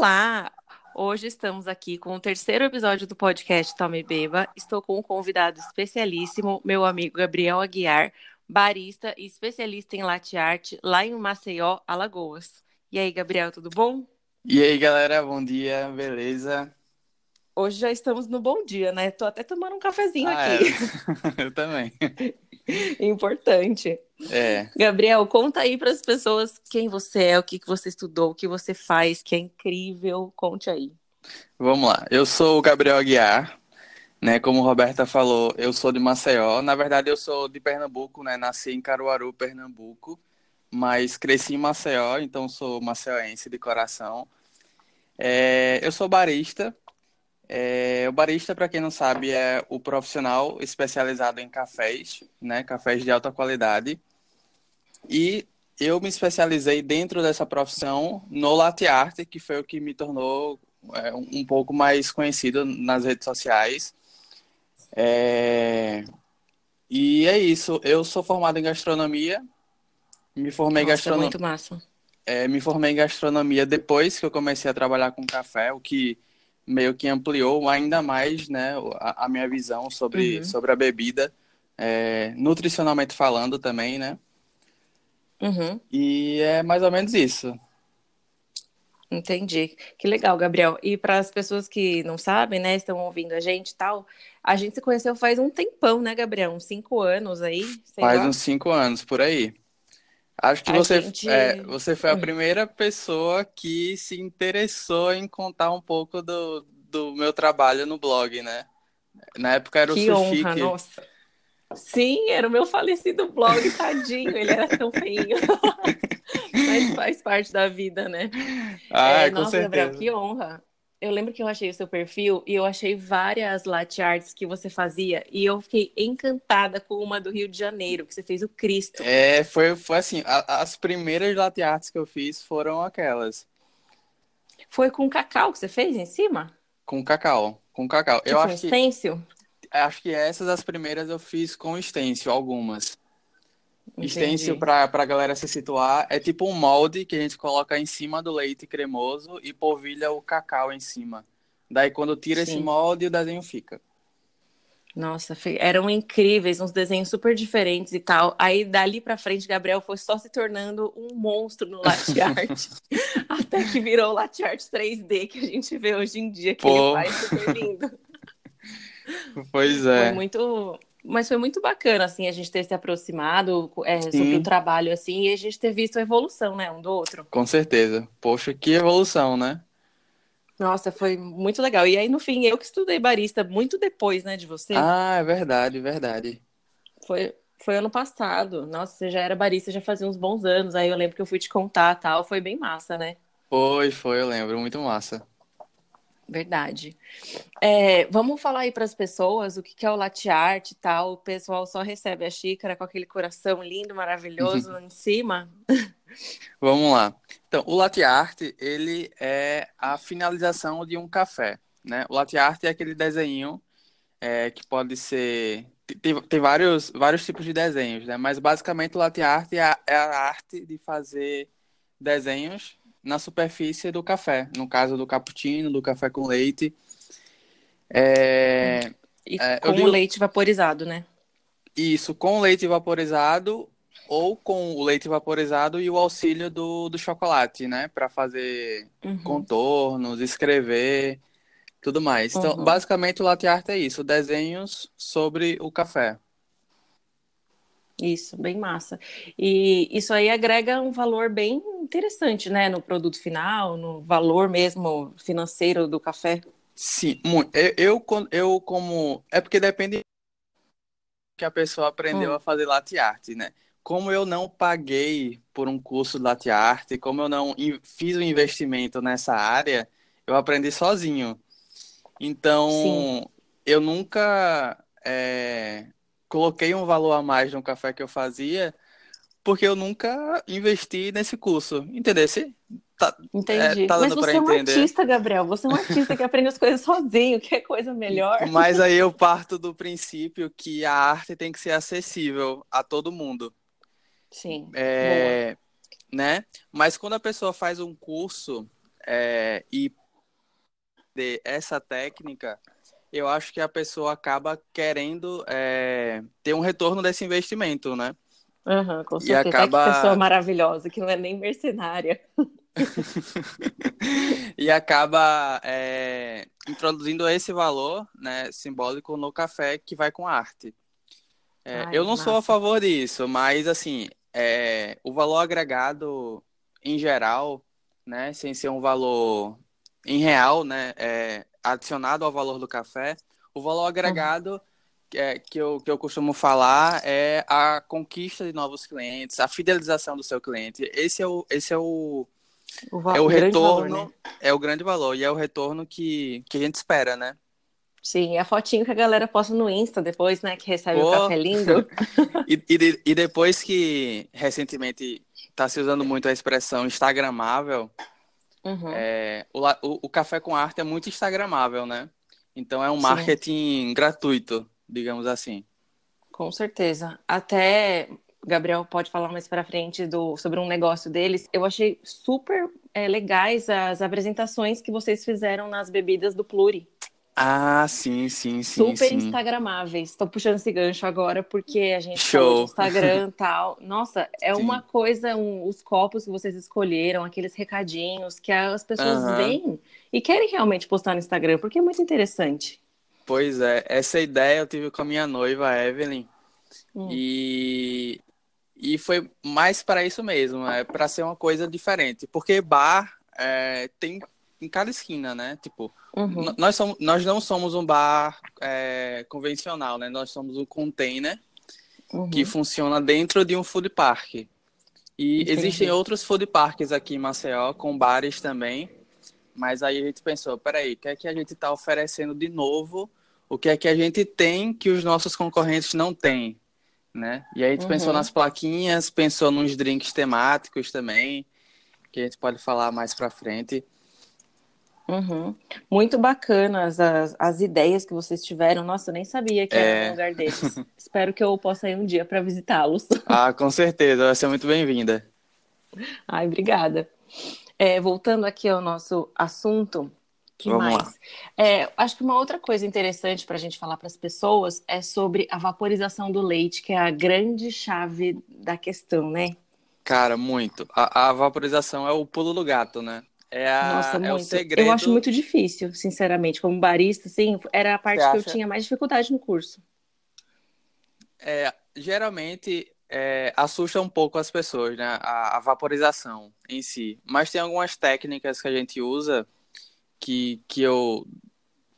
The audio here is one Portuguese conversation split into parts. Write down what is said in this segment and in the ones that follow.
Olá! Hoje estamos aqui com o terceiro episódio do podcast Tome Beba. Estou com um convidado especialíssimo, meu amigo Gabriel Aguiar, barista e especialista em latte art lá em Maceió, Alagoas. E aí, Gabriel, tudo bom? E aí, galera, bom dia, beleza? Hoje já estamos no bom dia, né? Tô até tomando um cafezinho Ah, aqui. é. Eu também. Importante. É. Gabriel, conta aí para as pessoas quem você é, o que que você estudou, o que você faz, que é incrível. Conte aí. Vamos lá. Eu sou o Gabriel Aguiar, né? Como a Roberta falou, eu sou de Maceió. Na verdade, eu sou de Pernambuco, né? Nasci em Caruaru, Pernambuco, mas cresci em Maceió, então sou maceioense de coração. É, eu sou barista. É, o barista, para quem não sabe, é o profissional especializado em cafés, né? Cafés de alta qualidade. E eu me especializei dentro dessa profissão no latte art, que foi o que me tornou é, um pouco mais conhecido nas redes sociais. É, E é isso. Eu sou formado em gastronomia. Me formei em Nossa, gastronomia. muito massa. É, me formei em gastronomia depois que eu comecei a trabalhar com café, o que meio que ampliou ainda mais, né, a, a minha visão sobre, Uhum. sobre a bebida, é, nutricionalmente falando também, né? Uhum, E é mais ou menos isso. entendi. Que legal, Gabriel. E para as pessoas que não sabem, né, estão ouvindo a gente e tal, a gente se conheceu faz um tempão, né, Gabriel? Uns cinco anos aí, sei Faz lá. uns cinco anos por aí. Acho que A você, gente- é, você foi a Hum. primeira pessoa que se interessou em contar um pouco do, do meu trabalho no blog, né? Na época era o Que Sushi honra, que- nossa. Sim, era o meu falecido blog, tadinho, ele era tão feinho. Mas faz parte da vida, né? Ah, É, com nossa, Gabriel, certeza. que honra. Eu lembro que eu achei o seu perfil e eu achei várias latte arts que você fazia e eu fiquei encantada com uma do Rio de Janeiro, que você fez o Cristo. É, foi, foi assim, a- as primeiras latte arts que eu fiz foram aquelas, Foi com cacau que você fez em cima? com cacau, com cacau. Tipo Eu um acho que, stencil? acho que essas as primeiras eu fiz com stencil, algumas. Stencil, pra, pra galera se situar, é tipo um molde que a gente coloca em cima do leite cremoso e polvilha o cacau em cima. Daí quando tira esse Sim. molde, o desenho fica. Nossa, eram incríveis, uns desenhos super diferentes e tal. Aí dali pra frente, Gabriel foi só se tornando um monstro no latte art, até que virou o latte art 3D que a gente vê hoje em dia, que Pô. ele faz super lindo. Pois Foi é. muito, mas foi muito bacana assim a gente ter se aproximado é, sobre o trabalho assim e a gente ter visto a evolução, né, um do outro. Com certeza. Poxa, que evolução, né? Nossa, foi muito legal. E aí no fim eu que estudei barista muito depois, né, de você. Ah, é verdade, verdade. Foi foi ano passado. Nossa, você já era barista já fazia uns bons anos. Aí eu lembro que eu fui te contar, tal, foi bem massa, né? Foi, foi, eu lembro, muito massa. Verdade. É, vamos falar aí para as pessoas o que que é o latte art e tal. O pessoal só recebe a xícara com aquele coração lindo, maravilhoso em cima. Vamos lá. Então, o latte art, ele é a finalização de um café, né? O latte art é aquele desenho é, que pode ser... Tem, tem vários, vários tipos de desenhos, né? Mas, basicamente, o latte art é a, é a arte de fazer desenhos na superfície do café. No caso do cappuccino, do café com leite. É, E É, com digo- o leite vaporizado, né? Isso, com leite vaporizado ou com o leite vaporizado e o auxílio do, do chocolate, né? Para fazer Uhum. contornos, escrever, tudo mais. Então, Uhum. basicamente, o latte art é isso, desenhos sobre o café. Isso, bem massa. E isso aí agrega um valor bem interessante, né, no produto final, no valor mesmo financeiro do café. Sim, muito. Eu, eu, eu como... É porque depende que a pessoa aprendeu Hum. a fazer latte art, né? Como eu não paguei por um curso de latte art, como eu não fiz um investimento nessa área, eu aprendi sozinho. Então, Sim. eu nunca é, coloquei um valor a mais no café que eu fazia, porque eu nunca investi nesse curso. Entendeu? Tá, Entendi. É, tá Mas você é um entender? artista, Gabriel. Você é um artista que aprende as coisas sozinho, que é coisa melhor. Mas aí eu parto do princípio que a arte tem que ser acessível a todo mundo. Sim. É, né? Mas quando a pessoa faz um curso, é, e de essa técnica, eu acho que a pessoa acaba querendo é, ter um retorno desse investimento, né? Uhum, com certeza. E acaba... Que pessoa maravilhosa, que não é nem mercenária. e acaba é, introduzindo esse valor né, simbólico no café que vai com arte. É, Ai, eu não massa. sou a favor disso, mas assim, é, o valor agregado em geral, né, sem ser um valor em real, né, é, adicionado ao valor do café, o valor agregado uhum. é, que, eu, que eu costumo falar é a conquista de novos clientes, a fidelização do seu cliente. Esse é o, esse é o, o é o retorno, valor, né? é o grande valor e é o retorno que, que a gente espera, né? Sim, a fotinho que a galera posta no Insta depois, né? Que recebe o café lindo. e, e, e, depois que recentemente está se usando muito a expressão instagramável, uhum. é, o, o, café com arte é muito instagramável, né? Então é um Sim. marketing gratuito, digamos assim. Com certeza. Até Gabriel pode falar mais para frente do, sobre um negócio deles. Eu achei super é, legais as apresentações que vocês fizeram nas bebidas do Pluri. Ah, sim, sim, sim. Super sim. instagramáveis. Estou puxando esse gancho agora porque a gente Show. Instagram e tal. Nossa, é sim. uma coisa, um, os copos que vocês escolheram, aqueles recadinhos que as pessoas uhum. veem e querem realmente postar no Instagram, porque é muito interessante. Pois é, essa ideia eu tive com a minha noiva, Evelyn. Hum. E e foi mais para isso mesmo, é para ser uma coisa diferente. Porque bar é, tem em cada esquina, né? Tipo, uhum. nós, somos, nós não somos um bar é, convencional, né? Nós somos um container uhum. que funciona dentro de um food park. E Entendi. existem outros food parks aqui em Maceió, com bares também. Mas aí a gente pensou, peraí, o que é que a gente está oferecendo de novo? O que é que a gente tem que os nossos concorrentes não têm? né? E aí a gente uhum. pensou nas plaquinhas, pensou nos drinks temáticos também, que a gente pode falar mais para frente. Uhum. Muito bacanas as, as ideias que vocês tiveram. Nossa, eu nem sabia que é... era um lugar desses. Espero que eu possa ir um dia para visitá-los. Ah, com certeza, vai ser muito bem-vinda. Ai, obrigada. É, voltando aqui ao nosso assunto, que Vamos mais? É, acho que uma outra coisa interessante para a gente falar para as pessoas é sobre a vaporização do leite, que é a grande chave da questão, né? Cara, muito. A, a vaporização é o pulo do gato, né? É, a, Nossa, é muito. o segredo. Eu acho muito difícil, sinceramente. Como barista, assim, era a parte que eu tinha mais dificuldade no curso. É, geralmente é, assusta um pouco as pessoas, né? A, a vaporização em si. Mas tem algumas técnicas que a gente usa que, que eu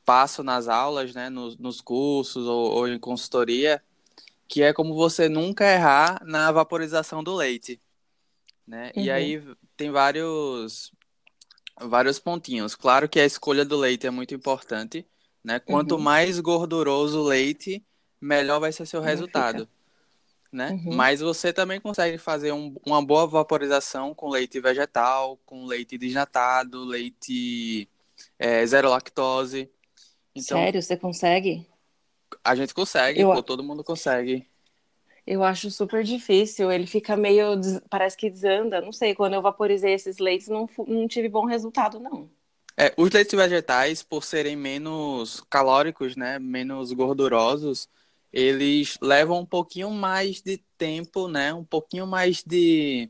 passo nas aulas, né, nos, nos cursos ou, ou, em consultoria, que é como você nunca errar na vaporização do leite, né? Uhum. E aí tem vários vários pontinhos. Claro que a escolha do leite é muito importante, né? Quanto uhum. mais gorduroso o leite, melhor vai ser seu resultado. Fica? Né? Uhum. Mas você também consegue fazer um, uma boa vaporização com leite vegetal, com leite desnatado, leite é, zero lactose. Então, Sério, você consegue? A gente consegue, eu... pô, todo mundo consegue. Eu acho super difícil, ele fica meio, parece que desanda, não sei, quando eu vaporizei esses leites não, não tive bom resultado, não. É, os leites vegetais, por serem menos calóricos, né, menos gordurosos, eles levam um pouquinho mais de tempo, né, um pouquinho mais de,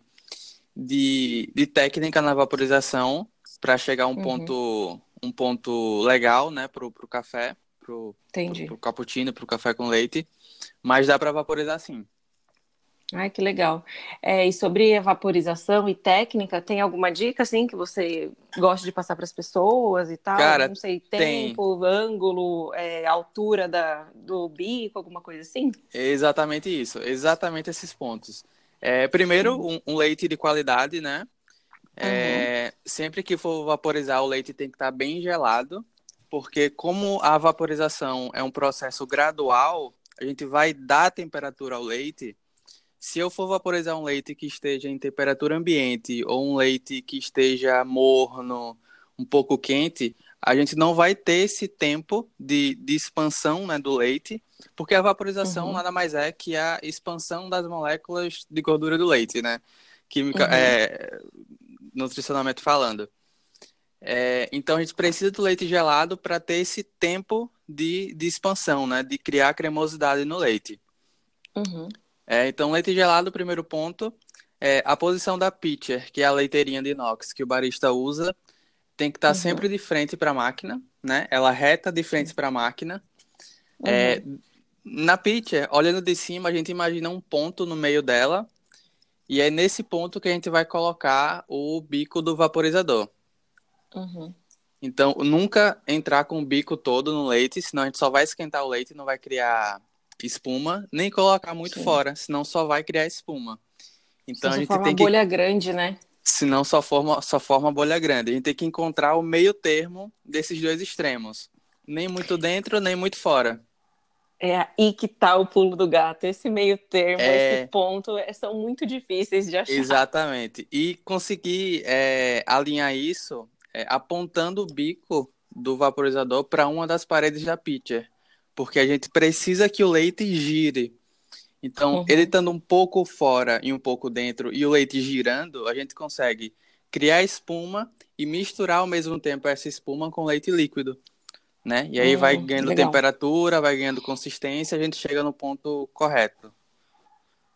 de, de técnica na vaporização para chegar a um uhum. ponto um ponto legal, né, pro, pro café, pro, Entendi. pro, pro cappuccino, pro café com leite, mas dá para vaporizar sim. Ai, que legal. É, e sobre vaporização e técnica, tem alguma dica, assim, que você gosta de passar para as pessoas e tal? Cara, Não sei, tempo, tem. ângulo, é, altura da, do bico, alguma coisa assim? Exatamente isso, exatamente esses pontos. É, primeiro, um, um, leite de qualidade, né? É, sempre que for vaporizar, o leite tem que estar tá bem gelado, porque como a vaporização é um processo gradual, a gente vai dar temperatura ao leite. Se eu for vaporizar um leite que esteja em temperatura ambiente ou um leite que esteja morno, um pouco quente, a gente não vai ter esse tempo de, de expansão né, do leite, porque a vaporização uhum. nada mais é que a expansão das moléculas de gordura do leite, né? Química, uhum. é, nutricionalmente falando. É, então a gente precisa do leite gelado para ter esse tempo de, de expansão, né? De criar cremosidade no leite. Uhum. É, então, leite gelado, primeiro ponto. É, a posição da pitcher, que é a leiteirinha de inox que o barista usa, tem que estar tá uhum. sempre de frente para a máquina, né? Ela reta de frente para a máquina. Uhum. É, na pitcher, olhando de cima, a gente imagina um ponto no meio dela. E é nesse ponto que a gente vai colocar o bico do vaporizador. Uhum. Então, nunca entrar com o bico todo no leite, senão a gente só vai esquentar o leite e não vai criar espuma, nem colocar muito Sim. fora, senão só vai criar espuma. Então a gente forma tem que bolha grande, né? Senão só forma só forma bolha grande. A gente tem que encontrar o meio termo desses dois extremos, nem muito dentro, nem muito fora. É aí que tá o pulo do gato. Esse meio termo, é... esse ponto, é, são muito difíceis de achar. Exatamente. E conseguir é, alinhar isso é, apontando o bico do vaporizador para uma das paredes da pitcher, porque a gente precisa que o leite gire. Então, uhum. ele estando um pouco fora e um pouco dentro e o leite girando, a gente consegue criar espuma e misturar ao mesmo tempo essa espuma com leite líquido, né? E aí vai hum, ganhando legal. temperatura, vai ganhando consistência, a gente chega no ponto correto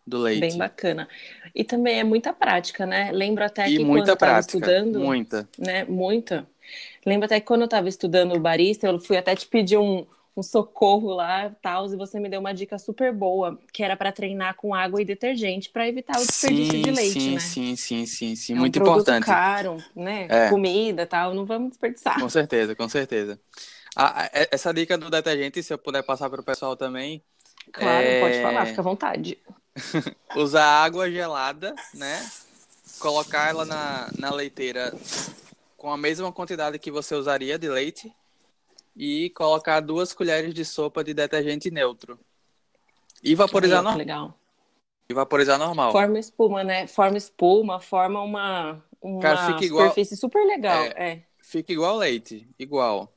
do leite. Bem bacana. E também é muita prática, né? Lembro até e que muita quando eu estava estudando. Muita. Né? Muita. Lembro até que quando eu estava estudando o barista, eu fui até te pedir um, um socorro lá, tal, e você me deu uma dica super boa, que era para treinar com água e detergente para evitar o desperdício sim, de leite, sim, né? Sim, sim, sim, sim, é muito um importante. caro, né? É. Comida, tal, não vamos desperdiçar. Com certeza, com certeza. Ah, essa dica do detergente, se eu puder passar para o pessoal também. Claro, é... pode falar, fica à vontade. usar água gelada, né? Colocar ela na, na leiteira com a mesma quantidade que você usaria de leite e colocar duas colheres de sopa de detergente neutro. E vaporizar normal. Legal. E vaporizar normal. Forma espuma, né? Forma espuma, forma uma, uma Cara, fica superfície igual... super legal. É, é. Fica igual leite, igual.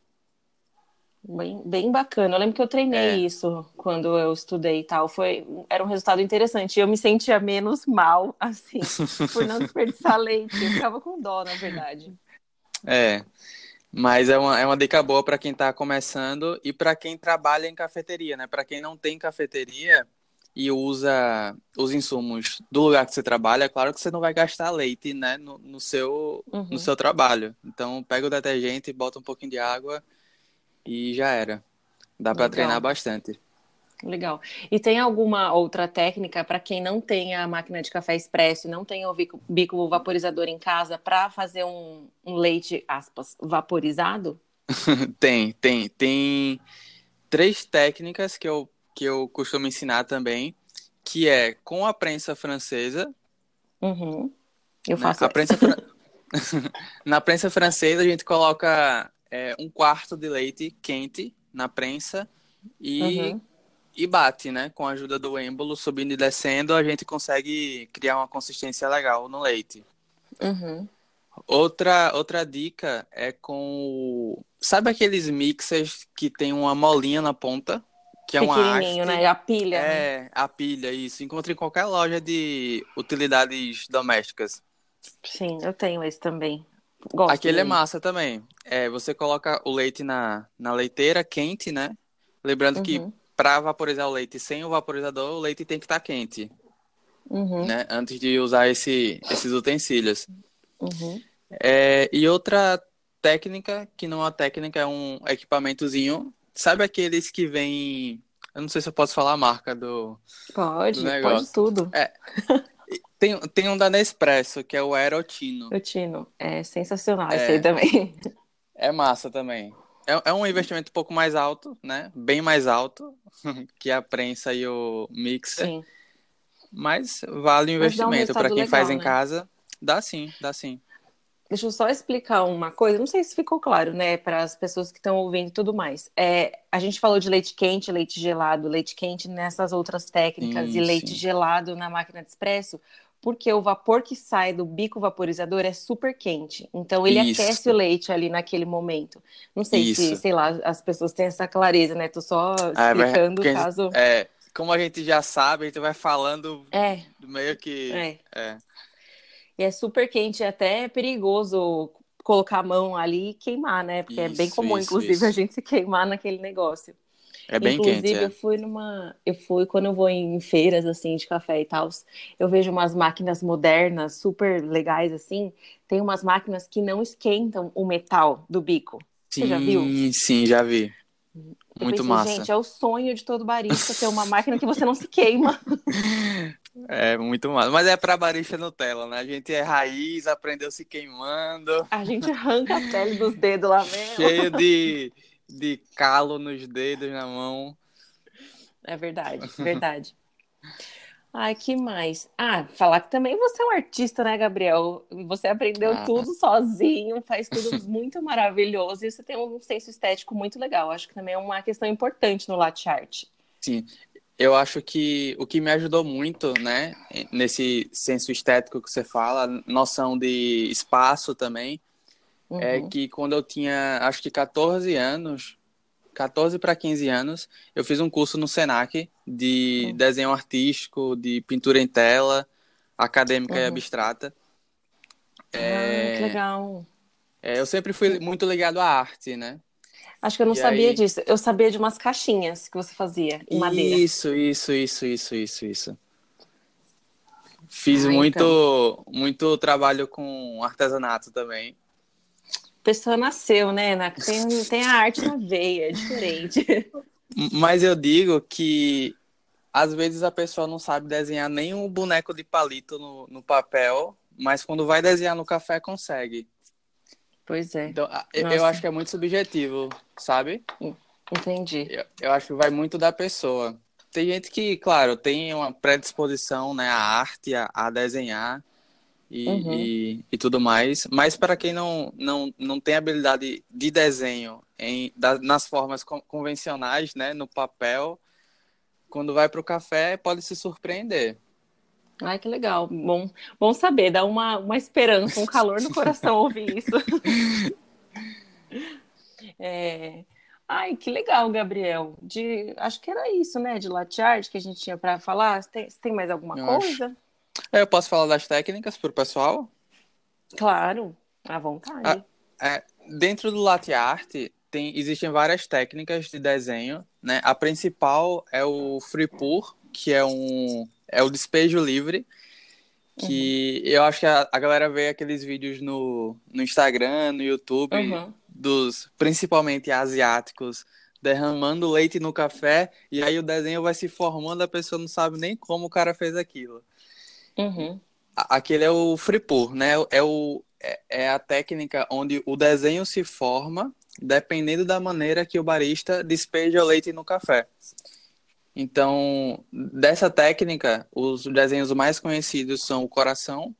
Bem, bem bacana. Eu lembro que eu treinei é. isso quando eu estudei e tal. Foi, era um resultado interessante. Eu me sentia menos mal, assim, por não desperdiçar leite. Eu ficava com dó, na verdade. É. Mas é uma, é uma dica boa para quem está começando e para quem trabalha em cafeteria, né? Para quem não tem cafeteria e usa os insumos do lugar que você trabalha, é claro que você não vai gastar leite, né? No, no seu, uhum. no seu trabalho. Então, pega o detergente, bota um pouquinho de água e já era. Dá para treinar bastante. Legal. E tem alguma outra técnica para quem não tem a máquina de café expresso, não tem o bico, vaporizador em casa, para fazer um, um, leite, aspas, vaporizado? tem, tem. Tem três técnicas que eu, que eu costumo ensinar também, que é com a prensa francesa. Uhum. Eu né? faço. A prensa Na prensa francesa, a gente coloca é, um quarto de leite quente na prensa e, uhum. e bate, né? Com a ajuda do êmbolo, subindo e descendo, a gente consegue criar uma consistência legal no leite. Uhum. Outra, outra dica é com. Sabe aqueles mixers que tem uma molinha na ponta? Que é uma haste, né? A pilha. É, né? a pilha, isso. Encontra em qualquer loja de utilidades domésticas. Sim, eu tenho esse também. Gosto Aquele dele. é massa também. É, você coloca o leite na, na leiteira quente, né? Lembrando uhum. que para vaporizar o leite sem o vaporizador, o leite tem que estar tá quente. Uhum. Né? Antes de usar esse, esses utensílios. Uhum. É, e outra técnica, que não é uma técnica, é um equipamentozinho. Sabe aqueles que vem. Eu não sei se eu posso falar a marca do. Pode, do pode tudo. É, Tem, tem um da Nespresso, que é o Aerotino. O Tino, é sensacional é, esse aí também. É massa também. É, é um investimento um pouco mais alto, né? Bem mais alto que a prensa e o mixer. Sim. Mas vale o investimento. Para quem legal, faz em né? casa, dá sim, dá sim. Deixa eu só explicar uma coisa, não sei se ficou claro, né, para as pessoas que estão ouvindo e tudo mais. É, a gente falou de leite quente, leite gelado, leite quente nessas outras técnicas sim, e leite sim. gelado na máquina de espresso, porque o vapor que sai do bico vaporizador é super quente. Então ele Isso. aquece o leite ali naquele momento. Não sei Isso. se, sei lá, as pessoas têm essa clareza, né? Tô só ah, é explicando é, caso. É, como a gente já sabe, a gente vai falando é. meio que. É. é. E é super quente, é até perigoso colocar a mão ali e queimar, né? Porque isso, é bem comum, isso, inclusive, isso. a gente se queimar naquele negócio. É bem Inclusive, quente. É. eu fui numa. Eu fui quando eu vou em feiras assim de café e tal, eu vejo umas máquinas modernas, super legais, assim. Tem umas máquinas que não esquentam o metal do bico. Sim, Você já viu? Sim, já vi. Eu Muito pensei, massa. Gente, é o sonho de todo barista ter uma máquina que você não se queima. É muito massa. Mas é pra barista Nutella, né? A gente é raiz, aprendeu se queimando. A gente arranca a pele dos dedos lá mesmo. Cheio de, de calo nos dedos, na mão. É verdade, verdade. Ai, que mais? Ah, falar que também você é um artista, né, Gabriel? Você aprendeu Ah. tudo sozinho, faz tudo muito maravilhoso e você tem um senso estético muito legal. Acho que também é uma questão importante no latte art. Sim. Eu acho que o que me ajudou muito, né, nesse senso estético que você fala, noção de espaço também, é Uhum. que quando eu tinha, acho que 14 anos, 14 para 15 anos, eu fiz um curso no Senac de Uhum. desenho artístico, de pintura em tela, acadêmica e Uhum. abstrata. Ah, É, que legal. é, eu sempre fui muito ligado à arte, né? Acho que eu não E sabia aí- disso. Eu sabia de umas caixinhas que você fazia em madeira. Isso, isso, isso, isso, isso, isso. Fiz Ah, muito, muito trabalho com artesanato também. Pessoa nasceu, né? Tem, tem a arte na veia, é diferente. Mas eu digo que às vezes a pessoa não sabe desenhar nem um boneco de palito no, no papel, mas quando vai desenhar no café consegue. Pois é, Então, eu, eu acho que é muito subjetivo, sabe? entendi. Eu, eu acho que vai muito da pessoa. Tem gente que, claro, tem uma predisposição, né, à arte, a, a desenhar e, Uhum. e, e tudo mais. Mas para quem não, não, não tem habilidade de desenho em, da- nas formas con- convencionais, né, no papel, quando vai para o café pode se surpreender. Ai, que legal. Bom, bom saber, dá uma, uma esperança, um calor no coração ouvir isso. É... Ai, que legal, Gabriel. De... Acho que era isso, né? De latte art que a gente tinha para falar. Você tem, tem mais alguma Eu coisa? Eu posso falar das técnicas para o pessoal? Claro, à vontade. É, dentro do latte art tem, existem várias técnicas de desenho, né? A principal é o free pour, que é um é o despejo livre, que eu acho que a, a galera vê aqueles vídeos no, no Instagram, no YouTube, Uhum. dos principalmente asiáticos derramando leite no café e aí o desenho vai se formando, a pessoa não sabe nem como o cara fez aquilo. Uhum. Aquele é o free pour, né? É, o, é, é a técnica onde o desenho se forma dependendo da maneira que o barista despeja o leite no café. Então, dessa técnica, os desenhos mais conhecidos são o coração,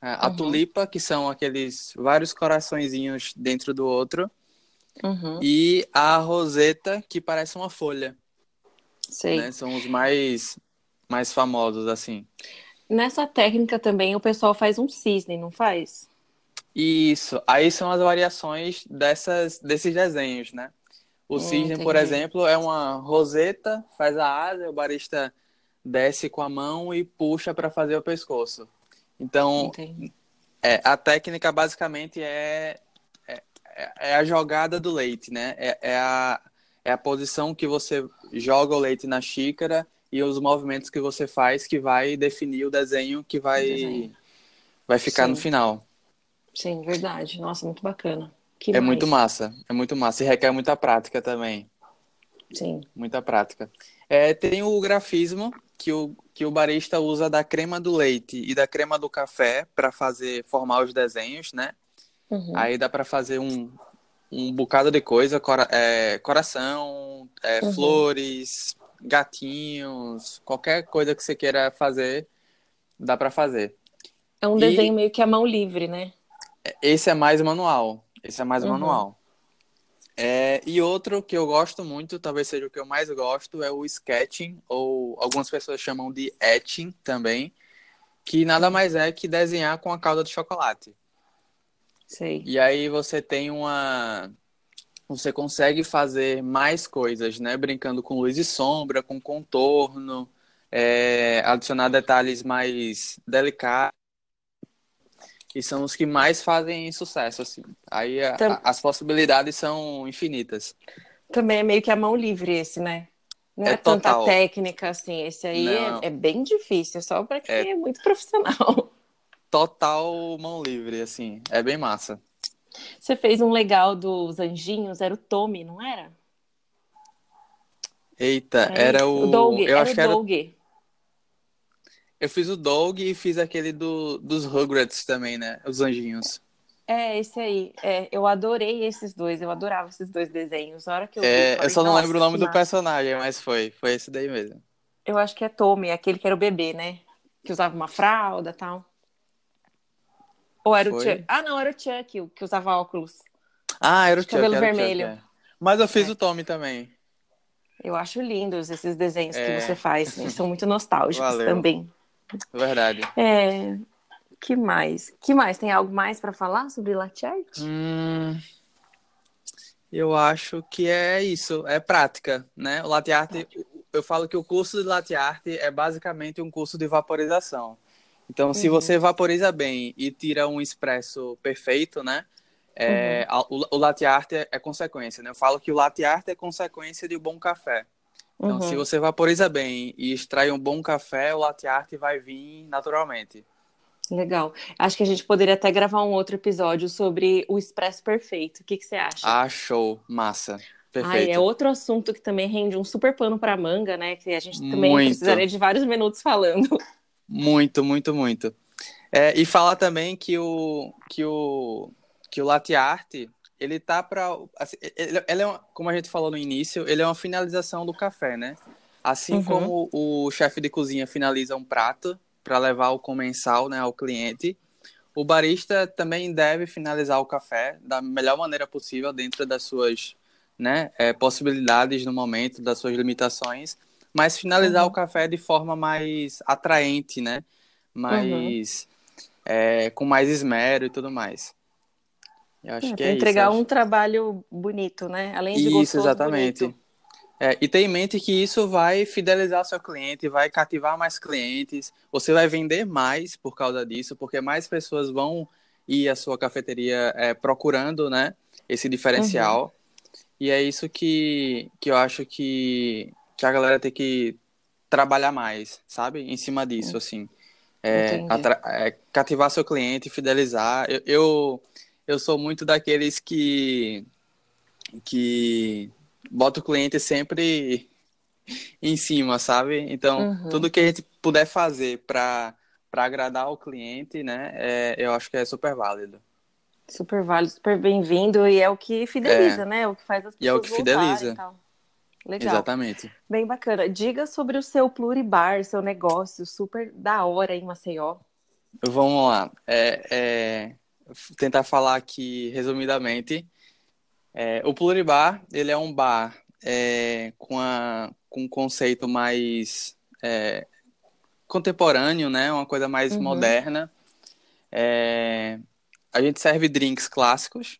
a a Uhum. tulipa, que são aqueles vários coraçõezinhos dentro do outro, Uhum. e a roseta, que parece uma folha, Sei. né? São os mais, mais famosos, assim. Nessa técnica também o pessoal faz um cisne, não faz? Isso, aí são as variações dessas, desses desenhos, né? O Hum, cisne, por entendi. exemplo, é uma roseta, faz a asa, o barista desce com a mão e puxa para fazer o pescoço. Então, é, a técnica basicamente é, é, é a jogada do leite, né? É, é, a, é a posição que você joga o leite na xícara e os movimentos que você faz que vai definir o desenho que vai, desenho. vai ficar no Sim. final. Sim, verdade. Nossa, muito bacana. Que É mais? muito massa, é muito massa e requer muita prática também, Sim. muita prática. É, tem o grafismo que o, que o barista usa da crema do leite e da crema do café para fazer formar os desenhos, né? Uhum. Aí dá para fazer um, um bocado de coisa, cora- é, coração, é, Uhum. flores, gatinhos, qualquer coisa que você queira fazer, dá para fazer. É um E- desenho meio que à mão livre, né? Esse é mais manual. Esse é mais Uhum. manual. É, e outro que eu gosto muito, talvez seja o que eu mais gosto, é o sketching, ou algumas pessoas chamam de etching também, que nada mais é que desenhar com a calda de chocolate. Sei. E aí você tem uma. Você consegue fazer mais coisas, né? Brincando com luz e sombra, com contorno, é, adicionar detalhes mais delicados. E são os que mais fazem sucesso, assim. Aí a, Tam- a- as possibilidades são infinitas. Também é meio que a mão livre esse, né? Não é, É tanta técnica assim. Esse aí é, é bem difícil, só para quem É. é muito profissional. Total mão livre, assim. É bem massa. Você fez um legal dos anjinhos, era o Tommy, não era? Eita, Era era esse? o. Doug, eu era acho o que era. Doug. Eu fiz o Doug e fiz aquele do, dos Rugrats também, né? Os anjinhos. É, esse aí. É, eu adorei esses dois, eu adorava esses dois desenhos. A hora que eu vi, É, falei, eu só não "Nossa, lembro o nome do massa." personagem, mas foi. Foi esse daí mesmo. Eu acho que é Tommy, aquele que era o bebê, né? Que usava uma fralda e tal. Ou era o Foi? Chuck? Ah, não, era o Chuck, o que usava óculos. Ah, era o Chuck, cabelo era o Chuck, vermelho. é. Mas eu fiz É. o Tommy também. Eu acho lindos esses desenhos que É. você faz. Eles são muito nostálgicos Valeu. também. Verdade. É. Que mais? Que mais? Tem algo mais para falar sobre latte art? Hum, eu acho que é isso, é prática, né? O latte art, eu falo que o curso de latte art é basicamente um curso de vaporização. Então, se Uhum. você vaporiza bem e tira um expresso perfeito, né? É, a- o, o latte art é, é consequência, né? Eu falo que o latte art é consequência de um bom café. Então, Uhum. se você vaporiza bem e extrai um bom café, o latte art vai vir naturalmente. Legal. Acho que a gente poderia até gravar um outro episódio sobre o expresso perfeito. O que, que você acha? Ah, show, massa, Ai, perfeito. é outro assunto que também rende um super pano para manga, né? Que a gente também Muito. precisaria de vários minutos falando. Muito, muito, muito. É, e falar também que o que o que o latte art ele tá para ele, ele é uma- como a gente falou no início, ele é uma finalização do café, né? Assim Uhum. como o chefe de cozinha finaliza um prato para levar o comensal, né, ao cliente, o barista também deve finalizar o café da melhor maneira possível dentro das suas, né, é, possibilidades no momento, das suas limitações, mas finalizar Uhum. o café de forma mais atraente, né, mais é, com mais esmero e tudo mais. Eu acho É, que é entregar isso. um trabalho bonito, né? Além de Isso, gostoso, exatamente. bonito. É, e tenha em mente que isso vai fidelizar seu cliente, vai cativar mais clientes, você vai vender mais por causa disso, porque mais pessoas vão ir à sua cafeteria é, procurando né, esse diferencial. Uhum. E é isso que, que eu acho que, que a galera tem que trabalhar mais, sabe? Em cima disso, assim. É, é, cativar seu cliente, fidelizar. Eu, eu, eu sou muito daqueles que, que bota o cliente sempre em cima, sabe? Então, Uhum. tudo que a gente puder fazer para agradar o cliente, né? é, eu acho que é super válido. Super válido, super bem-vindo. E é o que fideliza, né? É o que faz as pessoas E é o que fideliza. Legal. Exatamente. Bem bacana. Diga sobre o seu pluribar, seu negócio super da hora em Maceió. Vamos lá. É, é, tentar falar aqui resumidamente. É, o Pluribar, ele é um bar é, com, a, com um conceito mais é, contemporâneo, né? Uma coisa mais Uhum. moderna. É, a gente serve drinks clássicos,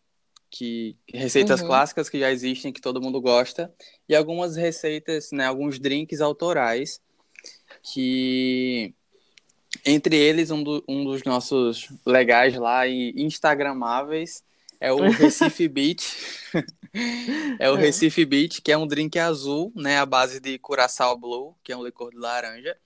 que receitas Uhum. clássicas que já existem, que todo mundo gosta, e algumas receitas, né? Alguns drinks autorais que entre eles, um, do- um dos nossos legais lá e instagramáveis é o Recife Beach. é o É. Recife Beach, que é um drink azul, né, à base de Curaçao Blue, que é um licor de laranja.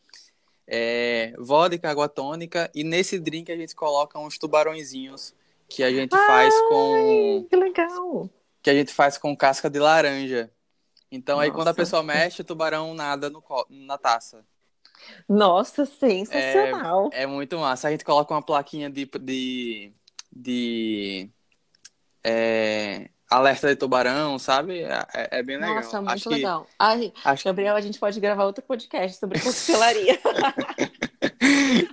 É, vodka, água tônica, e nesse drink a gente coloca uns tubarõezinhos que a gente faz com Que legal! que a gente faz com casca de laranja. Então aí quando a Nossa. pessoa mexe, o tubarão nada no na taça. Nossa, sensacional! É muito massa. A gente coloca uma plaquinha de, de, de é, alerta de tubarão, sabe? É, é bem legal. Nossa, muito acho legal. Ai, Que, acho Gabriel, a gente pode gravar outro podcast sobre coquetelaria.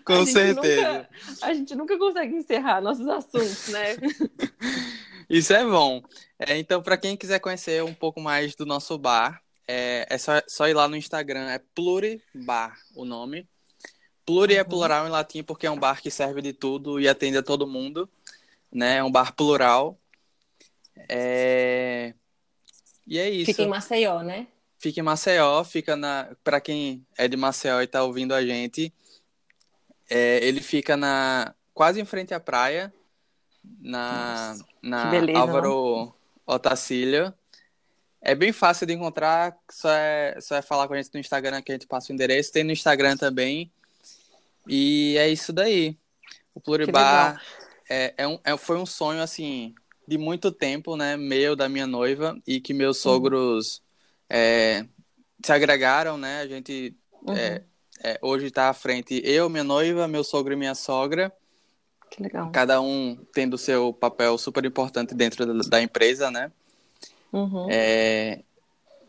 com A certeza. nunca- a gente nunca consegue encerrar nossos assuntos, né? Isso é bom. É, então, para quem quiser conhecer um pouco mais do nosso bar, é, é só, só ir lá no Instagram, é Pluribar o nome. Pluri é Uhum. plural em latim porque é um bar que serve de tudo e atende a todo mundo, né? É um bar plural. É... E é isso. Fica em Maceió, né? Fica em Maceió, fica na. Para quem é de Maceió e tá ouvindo a gente, é, ele fica na quase em frente à praia, na, Nossa, na beleza, Álvaro Otacílio. É bem fácil de encontrar, só é, só é falar com a gente no Instagram que a gente passa o endereço. Tem no Instagram também. E é isso daí. O Pluribar é, é um, é, foi um sonho, assim, de muito tempo, né? Meu, da minha noiva, e que meus sogros é, se agregaram, né? A gente Uhum. É, hoje está à frente eu, minha noiva, meu sogro e minha sogra, Que legal. cada um tendo seu papel super importante dentro da, da empresa, né? Uhum. É,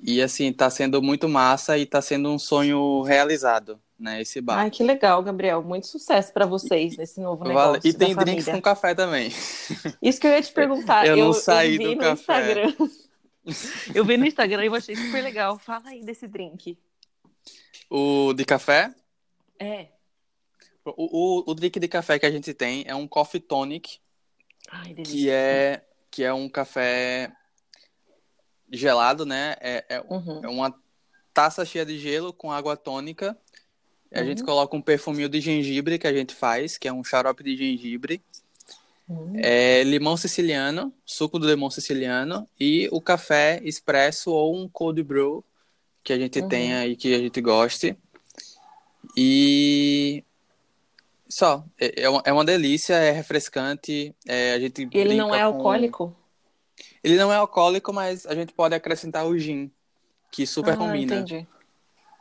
e assim, tá sendo muito massa e tá sendo um sonho realizado, né? Esse bar. Ai, que legal, Gabriel. Muito sucesso para vocês nesse novo negócio. Vale. E tem drinks família. com café também. Isso que eu ia te perguntar. Eu não saí vi do no café. Instagram. Eu vi no Instagram e eu achei super legal. Fala aí desse drink. O de café, É. o, o, o drink de café que a gente tem é um coffee tonic, Ai, que é, que é um café gelado, né? É, é, Uhum. é uma taça cheia de gelo com água tônica. A gente Uhum. coloca um perfuminho de gengibre que a gente faz, que é um xarope de gengibre. Uhum. É limão siciliano, suco do limão siciliano e o café expresso ou um cold brew que a gente Uhum. tenha e que a gente goste. E só, é, é uma, é uma delícia, é refrescante. é, a gente ele não é com- alcoólico? Ele não é alcoólico, mas a gente pode acrescentar o gin, que super ah, combina. entendi.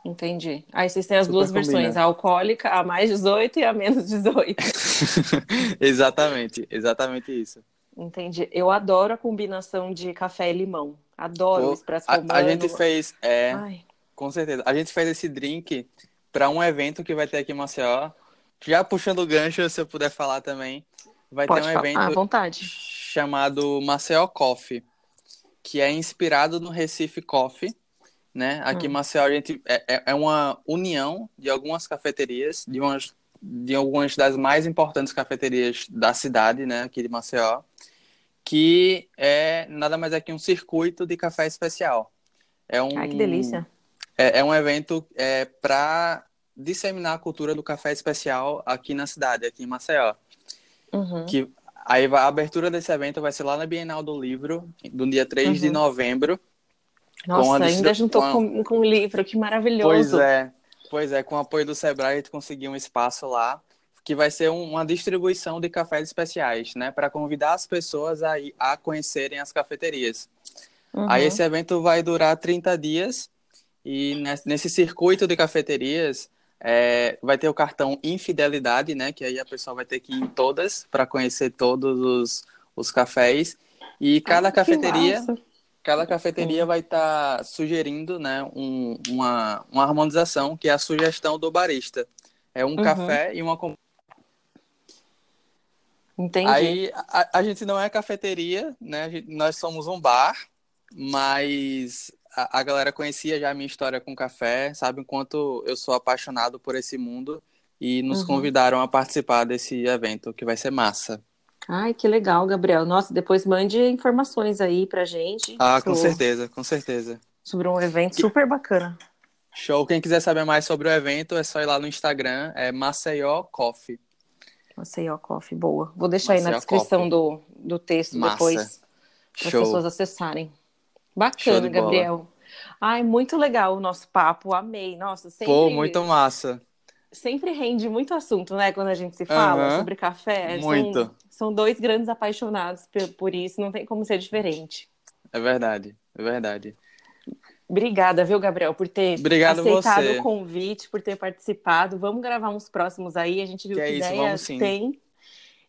Entendi. Aí vocês têm as Super duas combina. versões, a alcoólica, a mais 18 e a menos 18. exatamente, exatamente isso. Entendi. Eu adoro a combinação de café e limão. Adoro Pô, o expresso A, a romano. gente fez, é, Ai, com certeza, a gente fez esse drink para um evento que vai ter aqui em Maceió. Já puxando o gancho, se eu puder falar também, vai pode ter um falar. evento À vontade. chamado Maceió Coffee, que é inspirado no Recife Coffee, né? Aqui em Hum. Maceió a gente é, é- é uma união de algumas cafeterias, de umas de algumas das mais importantes cafeterias da cidade, né, aqui de Maceió, que é nada mais é que um circuito de café especial. É um Ai, que delícia. é, é um evento é, para disseminar a cultura do café especial aqui na cidade, aqui em Maceió. Uhum. Que aí a abertura desse evento vai ser lá na Bienal do Livro, do dia 3 de Uhum. novembro. Nossa, ainda juntou com com, o livro, que Pois maravilhoso. é, pois é, com o apoio do Sebrae a gente conseguiu um espaço lá que vai ser um- uma distribuição de cafés especiais, né, para convidar as pessoas a, a conhecerem as cafeterias. Uhum. Aí esse evento vai durar 30 dias e nes- nesse circuito de cafeterias é, vai ter o cartão Infidelidade, né? Que aí a pessoa vai ter que ir em todas para conhecer todos os, os cafés. E cada Ah, cafeteria, massa. cada cafeteria vai estar sugerindo, né, um- uma, uma harmonização que é a sugestão do barista. É um Uhum. café e uma Entendi. Aí a, a gente não é cafeteria, né? Gente- nós somos um bar, mas a, a galera conhecia já a minha história com café, sabe o quanto eu sou apaixonado por esse mundo e nos Uhum. convidaram a participar desse evento, que vai ser massa. Ai, que legal, Gabriel. Nossa, depois mande informações aí pra gente Ah, com so- certeza, com certeza. sobre um evento super bacana. Show. Quem quiser saber mais sobre o evento, é só ir lá no Instagram, é Maceió Coffee. Maceió Coffee, boa. Vou deixar aí na Maceió descrição Coffee. do, do texto Massa. depois, para as pessoas acessarem. Bacana. Gabriel. Ai, muito legal o nosso papo, amei. Nossa, sempre, Pô, muito massa. sempre rende muito assunto, né? Quando a gente se fala Aham. sobre café. São- Muito. São, dois grandes apaixonados por, por isso, não tem como ser diferente. É verdade, é verdade. Obrigada, viu, Gabriel, por ter Obrigado aceitado você. o convite, por ter participado. Vamos gravar uns próximos aí. A gente viu Que que, é isso, ideias vamos sim. tem.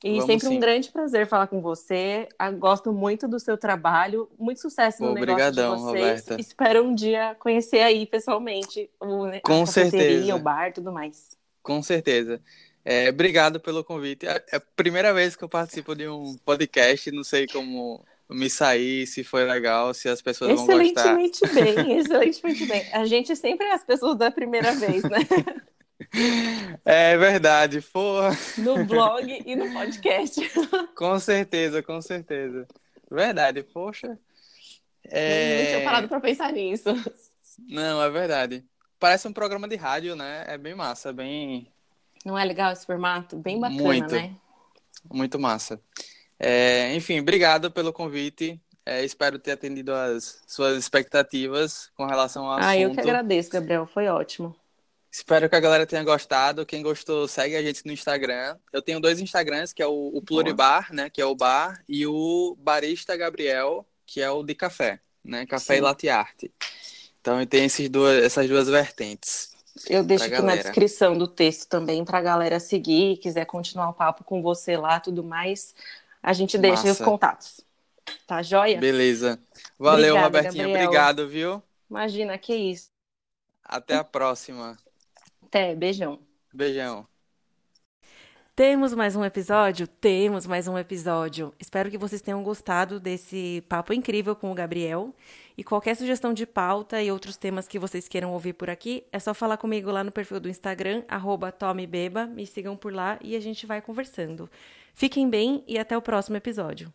E Vamos sempre um sim. grande prazer falar com você. Ah, Gosto muito do seu trabalho. Muito sucesso no Pô, negócio de vocês. Roberta. Espero um dia conhecer aí pessoalmente o, Com a certeza. o bar, tudo mais. Com certeza. É, obrigado pelo convite. É é a primeira vez que eu participo de um podcast, não sei como me sair, se foi legal, se as pessoas vão gostar. Excelentemente bem, excelentemente bem. A gente sempre é as pessoas da primeira vez, né? É verdade, porra. No blog e no podcast. Com certeza, com certeza. Verdade, poxa. Não tinha É... parado pra pensar nisso. Não, é verdade. Parece um programa de rádio, né? É bem massa, bem Não é legal esse formato? Bem bacana, Muito. né? Muito massa. É, enfim, obrigado pelo convite. É, espero ter atendido as suas expectativas com relação ao assunto. Ah, eu que agradeço, Gabriel. Foi ótimo. Espero que a galera tenha gostado. Quem gostou, segue a gente no Instagram. Eu tenho dois Instagrams, que é o, o Pluribar, né, que é o bar, e o Barista Gabriel, que é o de café, né, café Sim. e latte art. Então, tem esses duas, essas duas vertentes. Eu deixo aqui galera. na descrição do texto também para a galera seguir, quiser continuar o papo com você lá, tudo mais. A gente deixa Massa. os contatos. Tá joia? Beleza. Valeu, Obrigada, Robertinha. Gabriel. Obrigado, viu? Imagina, que isso. Até a próxima. Até, beijão. Beijão. Temos mais um episódio? Temos mais um episódio. Espero que vocês tenham gostado desse papo incrível com o Gabriel. E qualquer sugestão de pauta e outros temas que vocês queiram ouvir por aqui, é só falar comigo lá no perfil do Instagram, @tomebeba. Me sigam por lá e a gente vai conversando. Fiquem bem e até o próximo episódio.